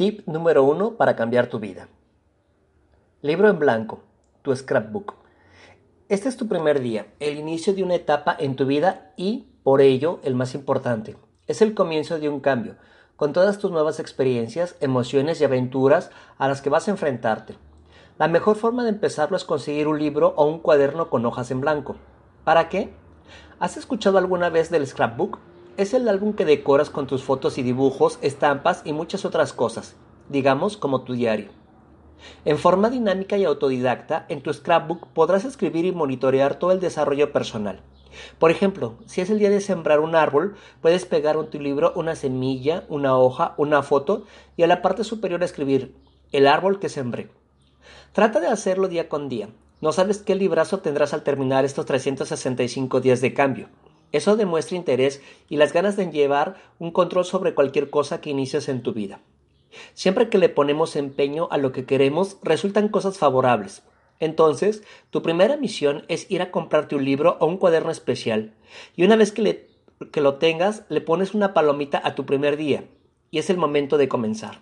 Tip número uno para cambiar tu vida. Libro en blanco, tu scrapbook. Este es tu primer día, el inicio de una etapa en tu vida y, por ello, el más importante. Es el comienzo de un cambio, con todas tus nuevas experiencias, emociones y aventuras a las que vas a enfrentarte. La mejor forma de empezarlo es conseguir un libro o un cuaderno con hojas en blanco. ¿Para qué? ¿Has escuchado alguna vez del scrapbook? Es el álbum que decoras con tus fotos y dibujos, estampas y muchas otras cosas, digamos como tu diario. En forma dinámica y autodidacta, en tu scrapbook podrás escribir y monitorear todo el desarrollo personal. Por ejemplo, si es el día de sembrar un árbol, puedes pegar en tu libro una semilla, una hoja, una foto y a la parte superior escribir el árbol que sembré. Trata de hacerlo día con día. No sabes qué librazo tendrás al terminar estos 365 días de cambio. Eso demuestra interés y las ganas de llevar un control sobre cualquier cosa que inicies en tu vida. Siempre que le ponemos empeño a lo que queremos, resultan cosas favorables. Entonces, tu primera misión es ir a comprarte un libro o un cuaderno especial. Y una vez que, que lo tengas, le pones una palomita a tu primer día. Y es el momento de comenzar.